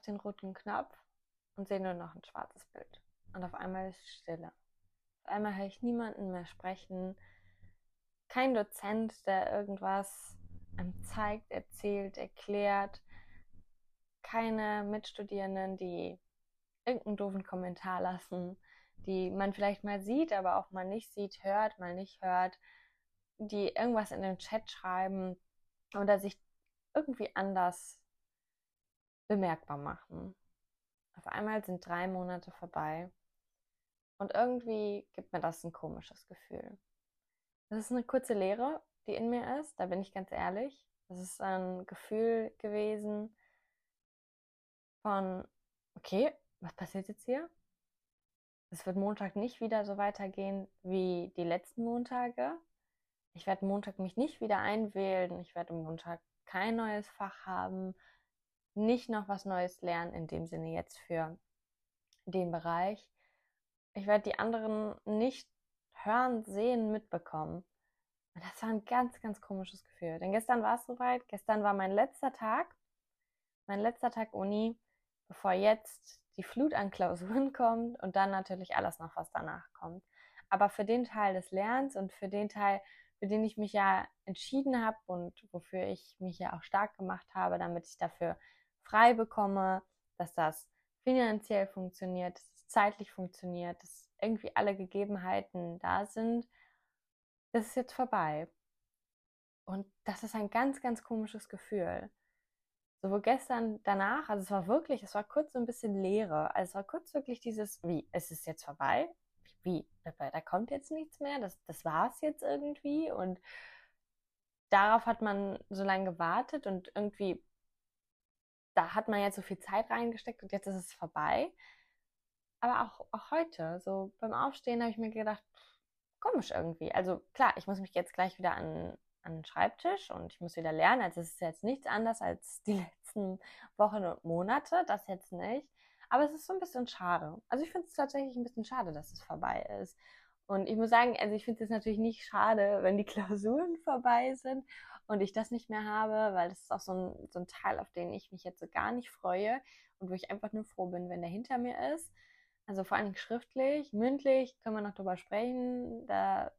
auf den roten Knopf und sehe nur noch ein schwarzes Bild. Und auf einmal ist Stille. Auf einmal höre ich niemanden mehr sprechen. Kein Dozent, der irgendwas einem zeigt, erzählt, erklärt. Keine Mitstudierenden, die irgendeinen doofen Kommentar lassen, die man vielleicht mal sieht, aber auch mal nicht sieht, hört, mal nicht hört, die irgendwas in den Chat schreiben oder sich irgendwie anders bemerkbar machen. Auf einmal sind drei Monate vorbei und irgendwie gibt mir das ein komisches Gefühl. Das ist eine kurze Lehre, die in mir ist, da bin ich ganz ehrlich. Das ist ein Gefühl gewesen von, okay, was passiert jetzt hier? Es wird Montag nicht wieder so weitergehen wie die letzten Montage. Ich werde Montag mich nicht wieder einwählen. Ich werde Montag kein neues Fach haben, nicht noch was Neues lernen, in dem Sinne jetzt für den Bereich. Ich werde die anderen nicht hören, sehen, mitbekommen. Und das war ein ganz, ganz komisches Gefühl. Denn gestern war es soweit. Gestern war mein letzter Tag, mein letzter Tag Uni, bevor jetzt die Flut an Klausuren kommt und dann natürlich alles noch, was danach kommt. Aber für den Teil des Lernens und für den Teil, für den ich mich ja entschieden habe und wofür ich mich ja auch stark gemacht habe, damit ich dafür frei bekomme, dass das finanziell funktioniert, dass es zeitlich funktioniert, dass irgendwie alle Gegebenheiten da sind, das ist jetzt vorbei. Und das ist ein ganz, ganz komisches Gefühl. So, wo gestern danach, also es war wirklich, es war kurz so ein bisschen Leere. Also es war kurz wirklich dieses, wie, es ist jetzt vorbei? Wie, da kommt jetzt nichts mehr? Das, das war es jetzt irgendwie? Und darauf hat man so lange gewartet und irgendwie, da hat man jetzt so viel Zeit reingesteckt und jetzt ist es vorbei. Aber auch, auch heute, so beim Aufstehen habe ich mir gedacht, komisch irgendwie. Also klar, ich muss mich jetzt gleich wieder an, an den Schreibtisch und ich muss wieder lernen. Also es ist jetzt nichts anders als die letzten Wochen und Monate, das jetzt nicht. Aber es ist so ein bisschen schade. Also ich finde es tatsächlich ein bisschen schade, dass es vorbei ist. Und ich muss sagen, also ich finde es natürlich nicht schade, wenn die Klausuren vorbei sind und ich das nicht mehr habe, weil das ist auch so ein, so ein Teil, auf den ich mich jetzt so gar nicht freue und wo ich einfach nur froh bin, wenn der hinter mir ist. Also vor allem schriftlich, mündlich können wir noch drüber sprechen. Da,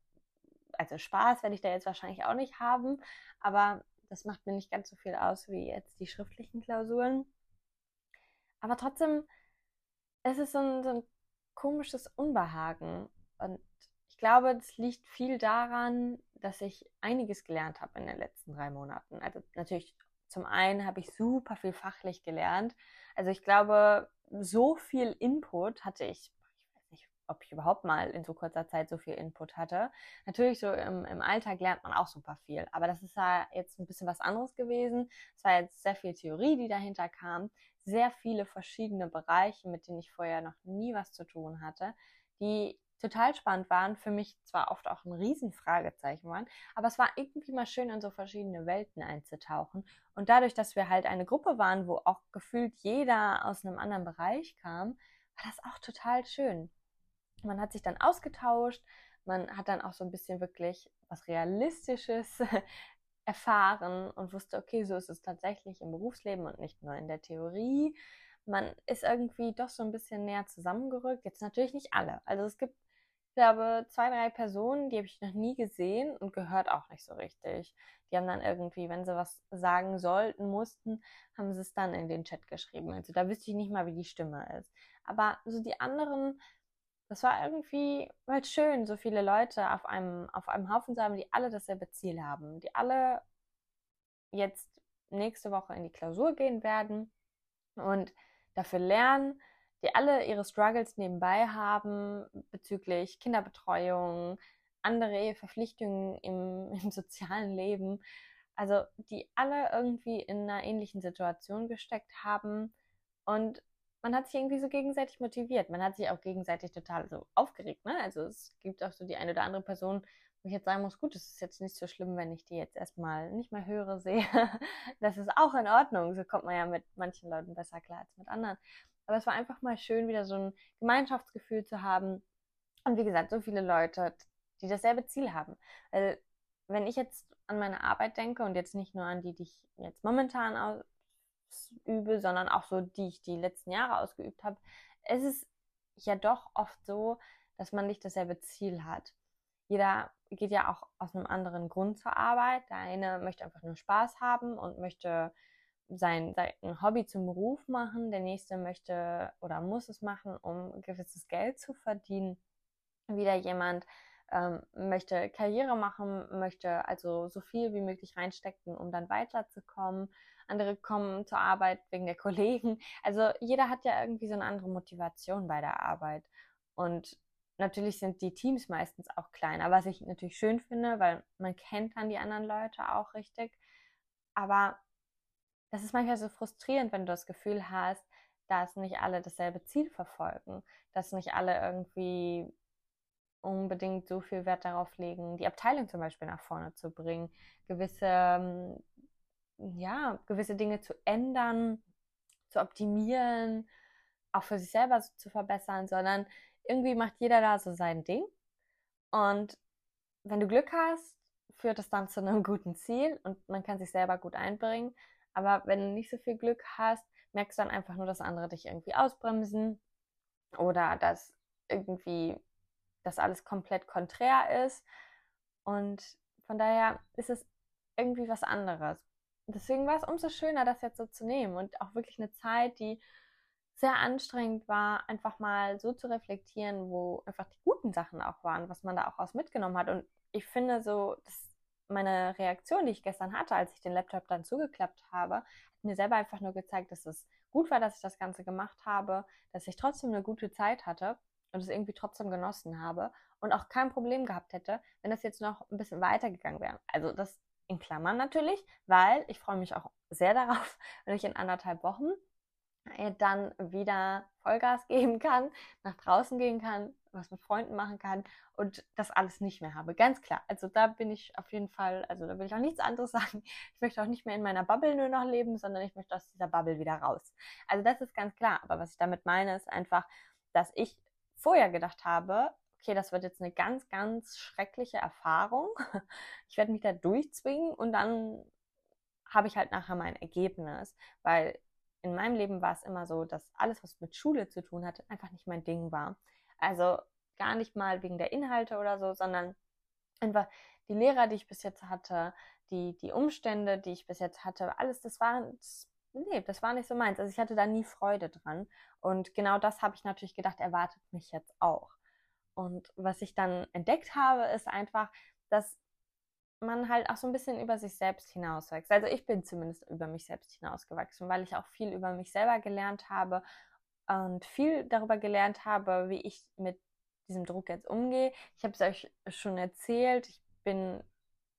also Spaß werde ich da jetzt wahrscheinlich auch nicht haben, aber das macht mir nicht ganz so viel aus wie jetzt die schriftlichen Klausuren. Aber trotzdem, es ist so ein, so ein komisches Unbehagen. Und glaube, das liegt viel daran, dass ich einiges gelernt habe in den letzten drei Monaten. Also natürlich, zum einen habe ich super viel fachlich gelernt. Also ich glaube, so viel Input hatte ich, ich weiß nicht, ob ich überhaupt mal in so kurzer Zeit so viel Input hatte. Natürlich so im, im Alltag lernt man auch super viel, aber das ist ja jetzt ein bisschen was anderes gewesen. Es war jetzt sehr viel Theorie, die dahinter kam, sehr viele verschiedene Bereiche, mit denen ich vorher noch nie was zu tun hatte, die total spannend waren, für mich zwar oft auch ein Riesenfragezeichen waren, aber es war irgendwie mal schön, in so verschiedene Welten einzutauchen. Und dadurch, dass wir halt eine Gruppe waren, wo auch gefühlt jeder aus einem anderen Bereich kam, war das auch total schön. Man hat sich dann ausgetauscht, man hat dann auch so ein bisschen wirklich was Realistisches erfahren und wusste, okay, so ist es tatsächlich im Berufsleben und nicht nur in der Theorie. Man ist irgendwie doch so ein bisschen näher zusammengerückt. Jetzt natürlich nicht alle. Also es gibt ich glaube, zwei, drei Personen, die habe ich noch nie gesehen und gehört auch nicht so richtig. Die haben dann irgendwie, wenn sie was sagen sollten, mussten, haben sie es dann in den Chat geschrieben. Also da wüsste ich nicht mal, wie die Stimme ist. Aber so die anderen, das war irgendwie halt schön, so viele Leute auf einem, auf einem Haufen zu haben, die alle dasselbe Ziel haben, die alle jetzt nächste Woche in die Klausur gehen werden und dafür lernen, die alle ihre Struggles nebenbei haben bezüglich Kinderbetreuung, andere Verpflichtungen im, im sozialen Leben, also die alle irgendwie in einer ähnlichen Situation gesteckt haben und man hat sich irgendwie so gegenseitig motiviert. Man hat sich auch gegenseitig total so aufgeregt. Ne? Also es gibt auch so die eine oder andere Person, wo ich jetzt sagen muss, gut, es ist jetzt nicht so schlimm, wenn ich die jetzt erstmal nicht mehr höre, sehe. das ist auch in Ordnung. So kommt man ja mit manchen Leuten besser klar als mit anderen. Aber es war einfach mal schön, wieder so ein Gemeinschaftsgefühl zu haben. Und wie gesagt, so viele Leute, die dasselbe Ziel haben. Weil wenn ich jetzt an meine Arbeit denke und jetzt nicht nur an die, die ich jetzt momentan ausübe, sondern auch so, die ich die letzten Jahre ausgeübt habe, es ist ja doch oft so, dass man nicht dasselbe Ziel hat. Jeder geht ja auch aus einem anderen Grund zur Arbeit. Der eine möchte einfach nur Spaß haben und möchte sein, sein Hobby zum Beruf machen. Der nächste möchte oder muss es machen, um gewisses Geld zu verdienen. Wieder jemand ähm, möchte Karriere machen, möchte also so viel wie möglich reinstecken, um dann weiterzukommen. Andere kommen zur Arbeit wegen der Kollegen. Also jeder hat ja irgendwie so eine andere Motivation bei der Arbeit. Und natürlich sind die Teams meistens auch kleiner, was ich natürlich schön finde, weil man kennt dann die anderen Leute auch richtig. Aber das ist manchmal so frustrierend, wenn du das Gefühl hast, dass nicht alle dasselbe Ziel verfolgen, dass nicht alle irgendwie unbedingt so viel Wert darauf legen, die Abteilung zum Beispiel nach vorne zu bringen, gewisse, ähm, ja, gewisse Dinge zu ändern, zu optimieren, auch für sich selber zu verbessern, sondern irgendwie macht jeder da so sein Ding. Und wenn du Glück hast, führt es dann zu einem guten Ziel und man kann sich selber gut einbringen. Aber wenn du nicht so viel Glück hast, merkst du dann einfach nur, dass andere dich irgendwie ausbremsen oder dass irgendwie das alles komplett konträr ist. Und von daher ist es irgendwie was anderes. Deswegen war es umso schöner, das jetzt so zu nehmen und auch wirklich eine Zeit, die sehr anstrengend war, einfach mal so zu reflektieren, wo einfach die guten Sachen auch waren, was man da auch aus mitgenommen hat. Und ich finde so, dass meine Reaktion, die ich gestern hatte, als ich den Laptop dann zugeklappt habe, hat mir selber einfach nur gezeigt, dass es gut war, dass ich das Ganze gemacht habe, dass ich trotzdem eine gute Zeit hatte und es irgendwie trotzdem genossen habe und auch kein Problem gehabt hätte, wenn das jetzt noch ein bisschen weitergegangen wäre. Also das in Klammern natürlich, weil ich freue mich auch sehr darauf, wenn ich in anderthalb Wochen dann wieder Vollgas geben kann, nach draußen gehen kann, was mit Freunden machen kann und das alles nicht mehr habe. Ganz klar. Also da bin ich auf jeden Fall, also da will ich auch nichts anderes sagen. Ich möchte auch nicht mehr in meiner Bubble nur noch leben, sondern ich möchte aus dieser Bubble wieder raus. Also das ist ganz klar. Aber was ich damit meine, ist einfach, dass ich vorher gedacht habe, okay, das wird jetzt eine ganz, ganz schreckliche Erfahrung. Ich werde mich da durchzwingen und dann habe ich halt nachher mein Ergebnis, weil in meinem Leben war es immer so, dass alles, was mit Schule zu tun hatte, einfach nicht mein Ding war. Also gar nicht mal wegen der Inhalte oder so, sondern einfach die Lehrer, die ich bis jetzt hatte, die, die Umstände, die ich bis jetzt hatte, alles, das war, das, nee, das war nicht so meins. Also ich hatte da nie Freude dran. Und genau das habe ich natürlich gedacht, erwartet mich jetzt auch. Und was ich dann entdeckt habe, ist einfach, dass man halt auch so ein bisschen über sich selbst hinauswächst. Also ich bin zumindest über mich selbst hinausgewachsen, weil ich auch viel über mich selber gelernt habe und viel darüber gelernt habe, wie ich mit diesem Druck jetzt umgehe. Ich habe es euch schon erzählt, ich bin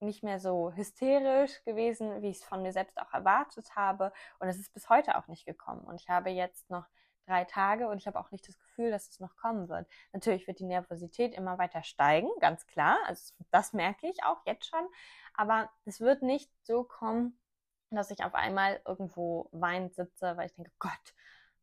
nicht mehr so hysterisch gewesen, wie ich es von mir selbst auch erwartet habe. Und es ist bis heute auch nicht gekommen. Und ich habe jetzt noch drei Tage und ich habe auch nicht das Gefühl, dass es noch kommen wird. Natürlich wird die Nervosität immer weiter steigen, ganz klar. Also das merke ich auch jetzt schon. Aber es wird nicht so kommen, dass ich auf einmal irgendwo weinend sitze, weil ich denke, Gott,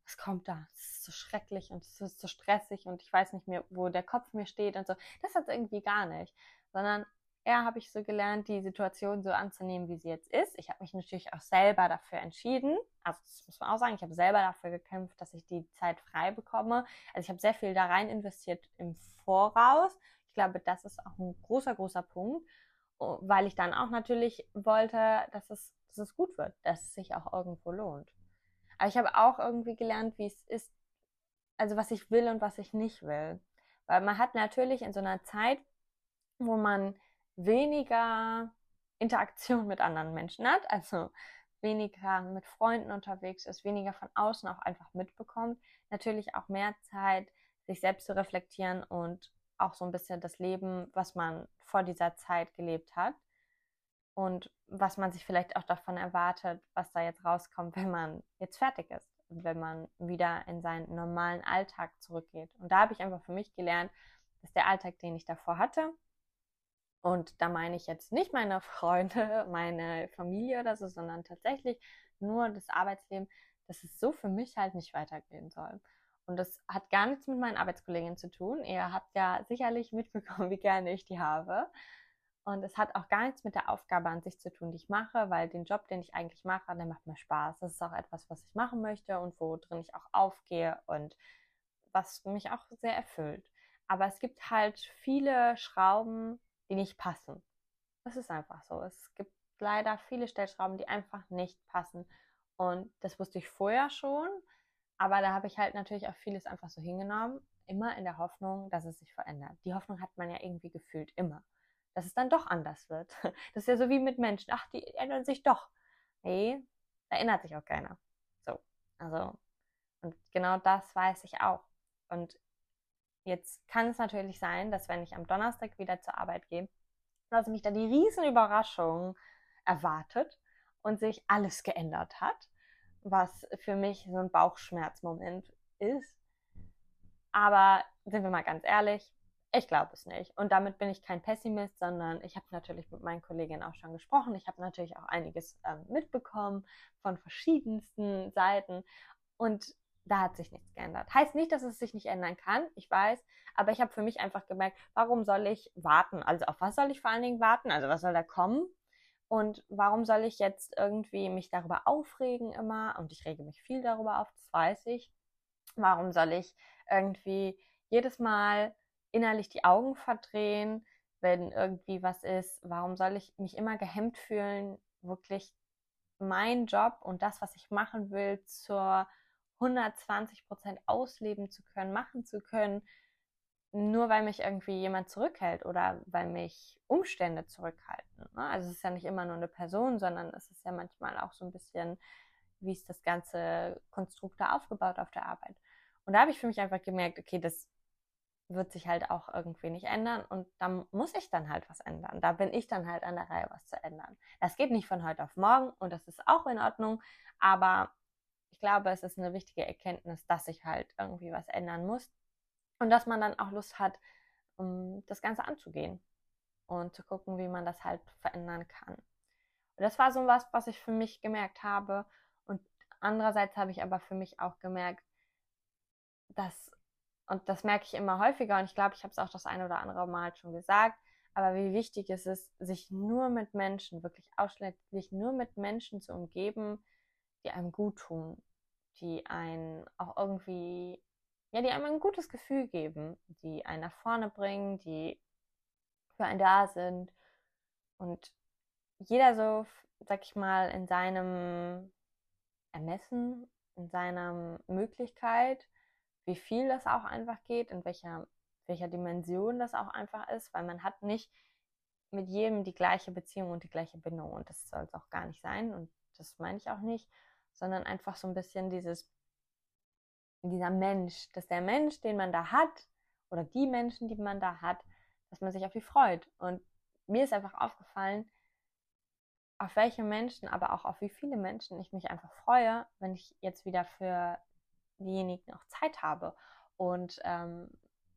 was kommt da? Es ist so schrecklich und es ist so stressig und ich weiß nicht mehr, wo der Kopf mir steht und so. Das hat irgendwie gar nicht. Sondern eher habe ich so gelernt, die Situation so anzunehmen, wie sie jetzt ist. Ich habe mich natürlich auch selber dafür entschieden. Also das muss man auch sagen, ich habe selber dafür gekämpft, dass ich die Zeit frei bekomme. Also ich habe sehr viel da rein investiert im Voraus. Ich glaube, das ist auch ein großer, großer Punkt, weil ich dann auch natürlich wollte, dass es, dass es gut wird, dass es sich auch irgendwo lohnt. Aber ich habe auch irgendwie gelernt, wie es ist, also was ich will und was ich nicht will. Weil man hat natürlich in so einer Zeit, wo man weniger Interaktion mit anderen Menschen hat, also weniger mit Freunden unterwegs ist, weniger von außen auch einfach mitbekommt, natürlich auch mehr Zeit, sich selbst zu reflektieren und auch so ein bisschen das Leben, was man vor dieser Zeit gelebt hat und was man sich vielleicht auch davon erwartet, was da jetzt rauskommt, wenn man jetzt fertig ist und wenn man wieder in seinen normalen Alltag zurückgeht. Und da habe ich einfach für mich gelernt, dass der Alltag, den ich davor hatte, und da meine ich jetzt nicht meine Freunde, meine Familie oder so, sondern tatsächlich nur das Arbeitsleben, dass es so für mich halt nicht weitergehen soll. Und das hat gar nichts mit meinen Arbeitskolleginnen zu tun. Ihr habt ja sicherlich mitbekommen, wie gerne ich die habe. Und es hat auch gar nichts mit der Aufgabe an sich zu tun, die ich mache, weil den Job, den ich eigentlich mache, der macht mir Spaß. Das ist auch etwas, was ich machen möchte und worin ich auch aufgehe und was mich auch sehr erfüllt. Aber es gibt halt viele Schrauben, die nicht passen. Das ist einfach so. Es gibt leider viele Stellschrauben, die einfach nicht passen. Und das wusste ich vorher schon, aber da habe ich halt natürlich auch vieles einfach so hingenommen, immer in der Hoffnung, dass es sich verändert. Die Hoffnung hat man ja irgendwie gefühlt immer, dass es dann doch anders wird. Das ist ja so wie mit Menschen. Ach, die ändern sich doch. Nee, da erinnert sich auch keiner. So, also, und genau das weiß ich auch. Und jetzt kann es natürlich sein, dass wenn ich am Donnerstag wieder zur Arbeit gehe, dass mich da die Riesenüberraschung erwartet und sich alles geändert hat, was für mich so ein Bauchschmerzmoment ist. Aber sind wir mal ganz ehrlich, ich glaube es nicht. Und damit bin ich kein Pessimist, sondern ich habe natürlich mit meinen Kolleginnen auch schon gesprochen. Ich habe natürlich auch einiges ähm, mitbekommen von verschiedensten Seiten. Und da hat sich nichts geändert. Heißt nicht, dass es sich nicht ändern kann, ich weiß, aber ich habe für mich einfach gemerkt, warum soll ich warten? Also auf was soll ich vor allen Dingen warten? Also was soll da kommen? Und warum soll ich jetzt irgendwie mich darüber aufregen immer? Und ich rege mich viel darüber auf, das weiß ich. Warum soll ich irgendwie jedes Mal innerlich die Augen verdrehen, wenn irgendwie was ist? Warum soll ich mich immer gehemmt fühlen, wirklich meinen Job und das, was ich machen will, zur 120 Prozent ausleben zu können, machen zu können, nur weil mich irgendwie jemand zurückhält oder weil mich Umstände zurückhalten. Ne? Also es ist ja nicht immer nur eine Person, sondern es ist ja manchmal auch so ein bisschen, wie ist das ganze Konstrukt da aufgebaut auf der Arbeit. Und da habe ich für mich einfach gemerkt, okay, das wird sich halt auch irgendwie nicht ändern und da muss ich dann halt was ändern. Da bin ich dann halt an der Reihe, was zu ändern. Das geht nicht von heute auf morgen und das ist auch in Ordnung, aber glaube, es ist eine wichtige Erkenntnis, dass sich halt irgendwie was ändern muss und dass man dann auch Lust hat, um das Ganze anzugehen und zu gucken, wie man das halt verändern kann. Und das war so was, was ich für mich gemerkt habe. Und andererseits habe ich aber für mich auch gemerkt, dass, und das merke ich immer häufiger, und ich glaube, ich habe es auch das eine oder andere Mal schon gesagt, aber wie wichtig es ist, sich nur mit Menschen, wirklich ausschließlich nur mit Menschen zu umgeben, die einem gut tun, die einen auch irgendwie, ja, die einem ein gutes Gefühl geben, die einen nach vorne bringen, die für einen da sind. Und jeder so, sag ich mal, in seinem Ermessen, in seiner Möglichkeit, wie viel das auch einfach geht, in welcher, welcher Dimension das auch einfach ist, weil man hat nicht mit jedem die gleiche Beziehung und die gleiche Bindung und das soll es auch gar nicht sein und das meine ich auch nicht sondern einfach so ein bisschen dieses, dieser Mensch, dass der Mensch, den man da hat, oder die Menschen, die man da hat, dass man sich auf die freut. Und mir ist einfach aufgefallen, auf welche Menschen, aber auch auf wie viele Menschen ich mich einfach freue, wenn ich jetzt wieder für diejenigen auch Zeit habe und ähm,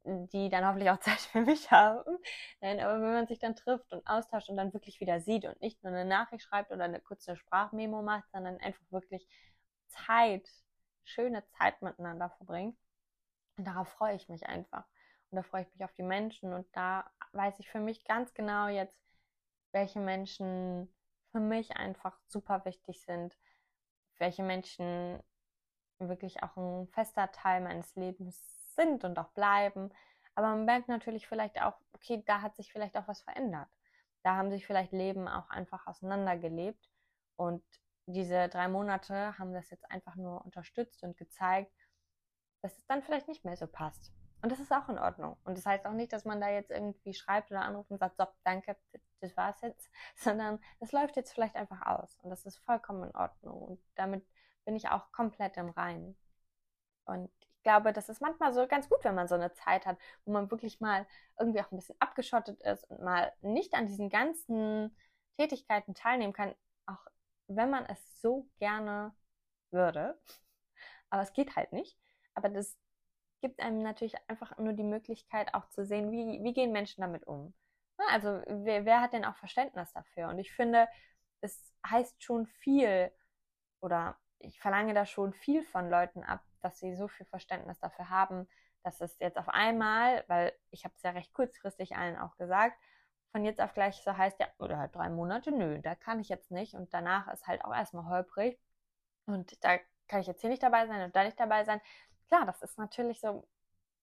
die dann hoffentlich auch Zeit für mich haben. Nein, aber wenn man sich dann trifft und austauscht und dann wirklich wieder sieht und nicht nur eine Nachricht schreibt oder eine kurze Sprachmemo macht, sondern einfach wirklich Zeit, schöne Zeit miteinander verbringt. Und darauf freue ich mich einfach. Und da freue ich mich auf die Menschen. Und da weiß ich für mich ganz genau jetzt, welche Menschen für mich einfach super wichtig sind. Welche Menschen wirklich auch ein fester Teil meines Lebens sind und auch bleiben. Aber man merkt natürlich vielleicht auch, okay, da hat sich vielleicht auch was verändert. Da haben sich vielleicht Leben auch einfach auseinandergelebt. Und diese drei Monate haben das jetzt einfach nur unterstützt und gezeigt, dass es dann vielleicht nicht mehr so passt. Und das ist auch in Ordnung. Und das heißt auch nicht, dass man da jetzt irgendwie schreibt oder anruft und sagt, so, danke, das war's jetzt, sondern das läuft jetzt vielleicht einfach aus. Und das ist vollkommen in Ordnung. Und damit bin ich auch komplett im Reinen. Und glaube, das ist manchmal so ganz gut, wenn man so eine Zeit hat, wo man wirklich mal irgendwie auch ein bisschen abgeschottet ist und mal nicht an diesen ganzen Tätigkeiten teilnehmen kann, auch wenn man es so gerne würde. Aber es geht halt nicht. Aber das gibt einem natürlich einfach nur die Möglichkeit auch zu sehen, wie, wie gehen Menschen damit um. Also wer, wer hat denn auch Verständnis dafür? Und ich finde, es heißt schon viel oder ich verlange da schon viel von Leuten ab, dass sie so viel Verständnis dafür haben, dass es jetzt auf einmal, weil ich habe es ja recht kurzfristig allen auch gesagt, von jetzt auf gleich so heißt, ja, oder halt drei Monate, nö, da kann ich jetzt nicht. Und danach ist halt auch erstmal holprig. Und da kann ich jetzt hier nicht dabei sein und da nicht dabei sein. Klar, das ist natürlich so,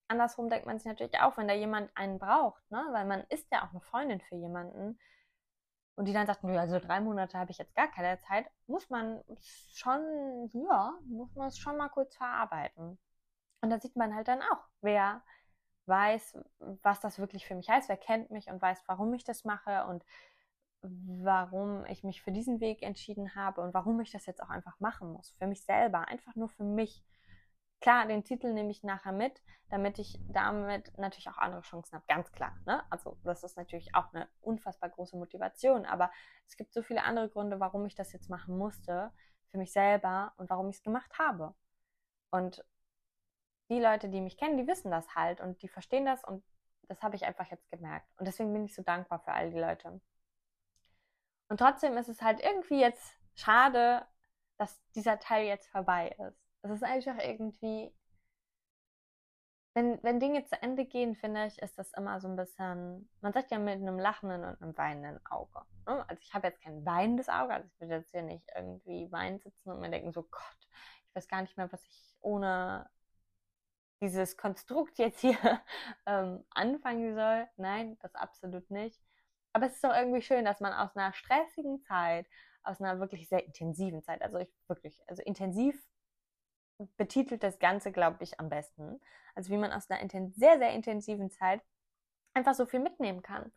andersrum denkt man sich natürlich auch, wenn da jemand einen braucht, ne? Weil man ist ja auch eine Freundin für jemanden. Und die dann sagt, nö, also drei Monate habe ich jetzt gar keine Zeit, muss man schon, ja, muss man es schon mal kurz verarbeiten. Und da sieht man halt dann auch, wer weiß, was das wirklich für mich heißt, wer kennt mich und weiß, warum ich das mache und warum ich mich für diesen Weg entschieden habe und warum ich das jetzt auch einfach machen muss. Für mich selber, einfach nur für mich. Klar, den Titel nehme ich nachher mit, damit ich damit natürlich auch andere Chancen habe, ganz klar. Ne? Also das ist natürlich auch eine unfassbar große Motivation, aber es gibt so viele andere Gründe, warum ich das jetzt machen musste, für mich selber und warum ich es gemacht habe. Und die Leute, die mich kennen, die wissen das halt und die verstehen das und das habe ich einfach jetzt gemerkt. Und deswegen bin ich so dankbar für all die Leute. Und trotzdem ist es halt irgendwie jetzt schade, dass dieser Teil jetzt vorbei ist. Es ist einfach irgendwie, wenn, wenn Dinge zu Ende gehen, finde ich, ist das immer so ein bisschen, man sagt ja mit einem lachenden und einem weinenden Auge. Ne? Also ich habe jetzt kein weinendes Auge, also ich würde jetzt hier nicht irgendwie weinen sitzen und mir denken, so Gott, ich weiß gar nicht mehr, was ich ohne dieses Konstrukt jetzt hier ähm, anfangen soll. Nein, das absolut nicht. Aber es ist doch irgendwie schön, dass man aus einer stressigen Zeit, aus einer wirklich sehr intensiven Zeit, also ich wirklich, also intensiv betitelt das Ganze, glaube ich, am besten. Also wie man aus einer sehr, sehr intensiven Zeit einfach so viel mitnehmen kann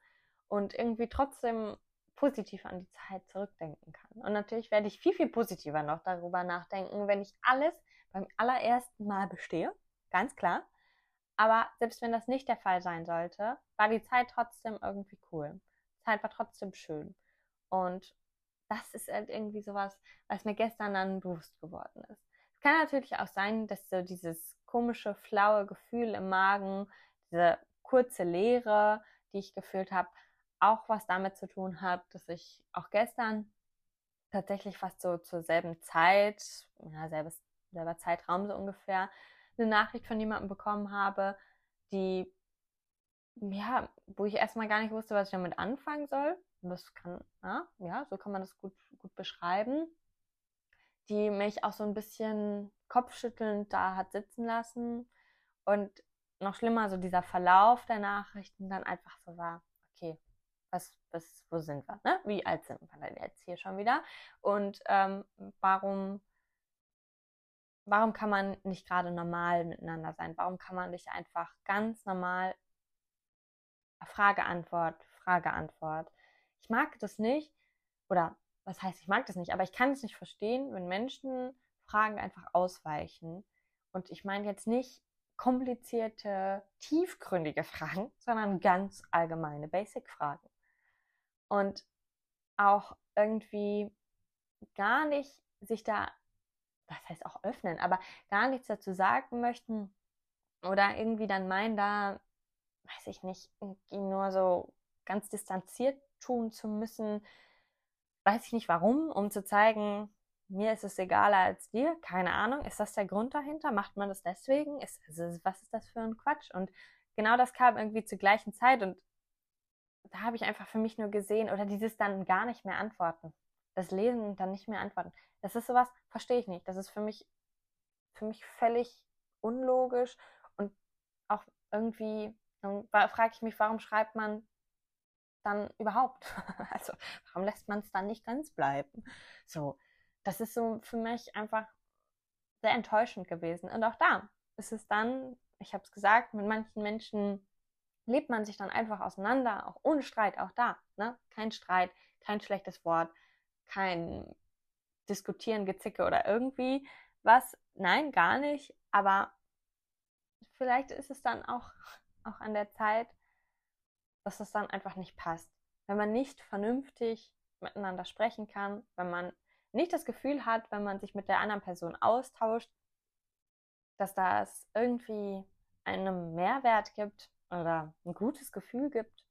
und irgendwie trotzdem positiv an die Zeit zurückdenken kann. Und natürlich werde ich viel, viel positiver noch darüber nachdenken, wenn ich alles beim allerersten Mal bestehe ganz klar. Aber selbst wenn das nicht der Fall sein sollte, war die Zeit trotzdem irgendwie cool. Die Zeit war trotzdem schön. Und das ist halt irgendwie sowas, was mir gestern dann bewusst geworden ist. Kann natürlich auch sein, dass so dieses komische, flaue Gefühl im Magen, diese kurze Leere, die ich gefühlt habe, auch was damit zu tun hat, dass ich auch gestern tatsächlich fast so zur selben Zeit, ja, selbes, selber Zeitraum so ungefähr, eine Nachricht von jemandem bekommen habe, die, ja, wo ich erstmal gar nicht wusste, was ich damit anfangen soll. Das kann, ja, ja, so kann man das gut, gut beschreiben. Die mich auch so ein bisschen kopfschüttelnd da hat sitzen lassen. Und noch schlimmer, so dieser Verlauf der Nachrichten dann einfach so war, okay, was, was, wo sind wir? Ne? Wie alt sind wir denn jetzt hier schon wieder? Und ähm, warum warum kann man nicht gerade normal miteinander sein? Warum kann man nicht einfach ganz normal Frage, Antwort, Frage, Antwort? Ich mag das nicht, oder was heißt, ich mag das nicht, aber ich kann es nicht verstehen, wenn Menschen Fragen einfach ausweichen. Und ich meine jetzt nicht komplizierte, tiefgründige Fragen, sondern ganz allgemeine Basic-Fragen. Und auch irgendwie gar nicht sich da was heißt auch öffnen, aber gar nichts dazu sagen möchten oder irgendwie dann meinen, da, weiß ich nicht, nur so ganz distanziert tun zu müssen, weiß ich nicht warum, um zu zeigen, mir ist es egaler als dir, keine Ahnung, ist das der Grund dahinter? Macht man das deswegen? Ist, also, was ist das für ein Quatsch? Und genau das kam irgendwie zur gleichen Zeit und da habe ich einfach für mich nur gesehen, oder dieses dann gar nicht mehr antworten. Das Lesen und dann nicht mehr antworten. Das ist sowas, verstehe ich nicht. Das ist für mich, für mich völlig unlogisch und auch irgendwie, dann frage ich mich, warum schreibt man dann überhaupt? Also, warum lässt man es dann nicht ganz bleiben? So, das ist so für mich einfach sehr enttäuschend gewesen. Und auch da ist es dann, ich habe es gesagt, mit manchen Menschen lebt man sich dann einfach auseinander, auch ohne Streit, auch da. Ne? Kein Streit, kein schlechtes Wort, kein Diskutieren, Gezicke oder irgendwie was. Nein, gar nicht. Aber vielleicht ist es dann auch, auch an der Zeit, dass es dann einfach nicht passt. Wenn man nicht vernünftig miteinander sprechen kann, wenn man nicht das Gefühl hat, wenn man sich mit der anderen Person austauscht, dass das irgendwie einen Mehrwert gibt oder ein gutes Gefühl gibt.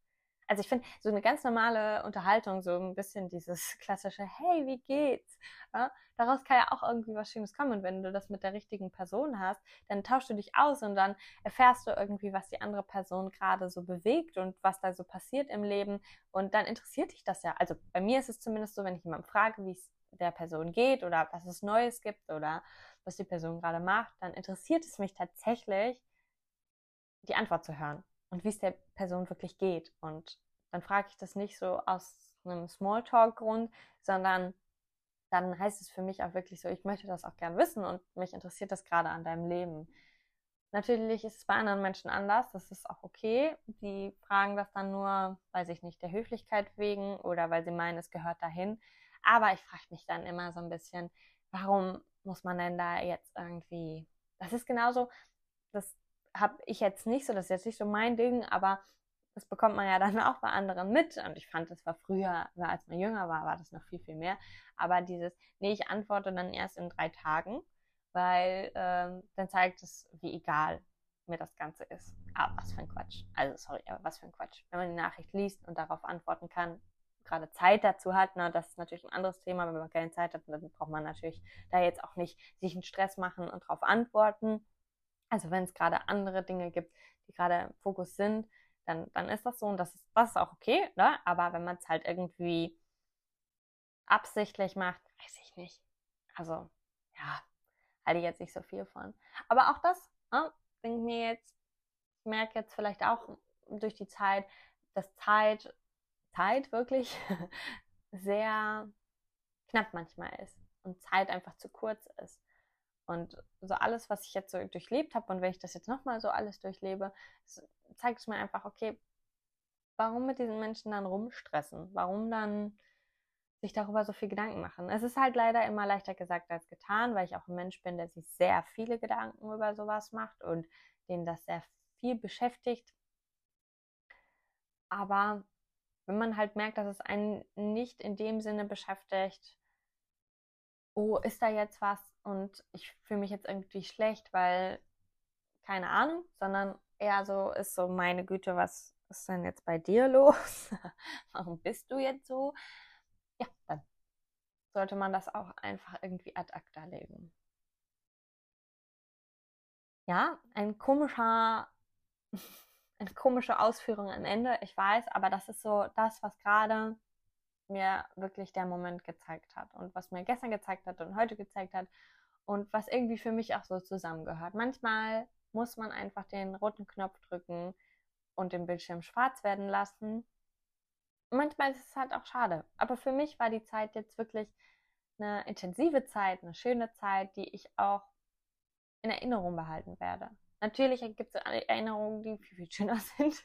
Also ich finde, so eine ganz normale Unterhaltung, so ein bisschen dieses klassische, hey, wie geht's? Ja, daraus kann ja auch irgendwie was Schönes kommen. Und wenn du das mit der richtigen Person hast, dann tauschst du dich aus und dann erfährst du irgendwie, was die andere Person gerade so bewegt und was da so passiert im Leben. Und dann interessiert dich das ja. Also bei mir ist es zumindest so, wenn ich jemanden frage, wie es der Person geht oder was es Neues gibt oder was die Person gerade macht, dann interessiert es mich tatsächlich, die Antwort zu hören und wie es der Person wirklich geht. Und dann frage ich das nicht so aus einem Smalltalk-Grund, sondern dann heißt es für mich auch wirklich so, ich möchte das auch gern wissen und mich interessiert das gerade an deinem Leben. Natürlich ist es bei anderen Menschen anders, das ist auch okay. Die fragen das dann nur, weiß ich nicht, der Höflichkeit wegen oder weil sie meinen, es gehört dahin. Aber ich frage mich dann immer so ein bisschen, warum muss man denn da jetzt irgendwie, das ist genauso, das habe ich jetzt nicht so, das ist jetzt nicht so mein Ding, aber das bekommt man ja dann auch bei anderen mit. Und ich fand, das war früher, als man jünger war, war das noch viel, viel mehr. Aber dieses, nee, ich antworte dann erst in drei Tagen, weil ähm, dann zeigt es, wie egal mir das Ganze ist. Aber was für ein Quatsch. Also, sorry, aber was für ein Quatsch. Wenn man die Nachricht liest und darauf antworten kann, gerade Zeit dazu hat, na, das ist natürlich ein anderes Thema. Wenn man keine Zeit hat, dann braucht man natürlich da jetzt auch nicht sich einen Stress machen und darauf antworten. Also wenn es gerade andere Dinge gibt, die gerade im Fokus sind, dann, dann ist das so und das ist, das ist auch okay, ne? Aber wenn man es halt irgendwie absichtlich macht, weiß ich nicht. Also, ja, halte ich jetzt nicht so viel von. Aber auch das ne, bringt mir jetzt, ich merke jetzt vielleicht auch durch die Zeit, dass Zeit, Zeit wirklich sehr knapp manchmal ist und Zeit einfach zu kurz ist. Und so alles, was ich jetzt so durchlebt habe und wenn ich das jetzt nochmal so alles durchlebe, zeigt es mir einfach, okay, warum mit diesen Menschen dann rumstressen? Warum dann sich darüber so viel Gedanken machen? Es ist halt leider immer leichter gesagt als getan, weil ich auch ein Mensch bin, der sich sehr viele Gedanken über sowas macht und den das sehr viel beschäftigt. Aber wenn man halt merkt, dass es einen nicht in dem Sinne beschäftigt, oh, ist da jetzt was und ich fühle mich jetzt irgendwie schlecht, weil keine Ahnung, sondern eher so ist so, meine Güte, was ist denn jetzt bei dir los? Warum bist du jetzt so? Ja, dann sollte man das auch einfach irgendwie ad acta legen. Ja, ein komischer, eine komische Ausführung am Ende, ich weiß, aber das ist so das, was gerade mir wirklich der Moment gezeigt hat und was mir gestern gezeigt hat und heute gezeigt hat und was irgendwie für mich auch so zusammengehört. Manchmal muss man einfach den roten Knopf drücken und den Bildschirm schwarz werden lassen. Manchmal ist es halt auch schade. Aber für mich war die Zeit jetzt wirklich eine intensive Zeit, eine schöne Zeit, die ich auch in Erinnerung behalten werde. Natürlich gibt es Erinnerungen, die viel, viel schöner sind,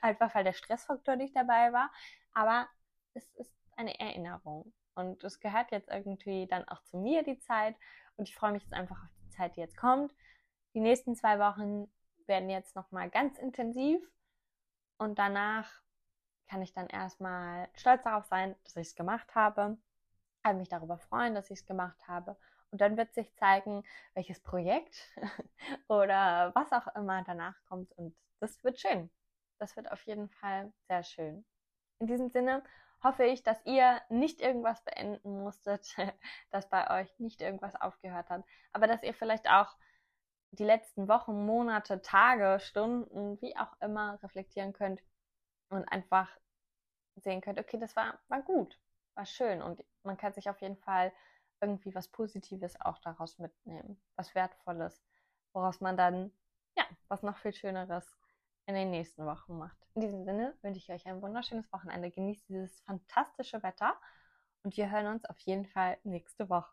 einfach weil der Stressfaktor nicht dabei war. Aber es ist eine Erinnerung. Und es gehört jetzt irgendwie dann auch zu mir, die Zeit. Und ich freue mich jetzt einfach auf die Zeit, die jetzt kommt. Die nächsten zwei Wochen werden jetzt nochmal ganz intensiv. Und danach kann ich dann erstmal stolz darauf sein, dass ich es gemacht habe. Also mich darüber freuen, dass ich es gemacht habe. Und dann wird sich zeigen, welches Projekt oder was auch immer danach kommt. Und das wird schön. Das wird auf jeden Fall sehr schön. In diesem Sinne hoffe ich, dass ihr nicht irgendwas beenden musstet, dass bei euch nicht irgendwas aufgehört hat, aber dass ihr vielleicht auch die letzten Wochen, Monate, Tage, Stunden, wie auch immer reflektieren könnt und einfach sehen könnt, okay, das war, war gut, war schön und man kann sich auf jeden Fall irgendwie was Positives auch daraus mitnehmen, was Wertvolles, woraus man dann, ja, was noch viel Schöneres in den nächsten Wochen macht. In diesem Sinne wünsche ich euch ein wunderschönes Wochenende. Genießt dieses fantastische Wetter und wir hören uns auf jeden Fall nächste Woche.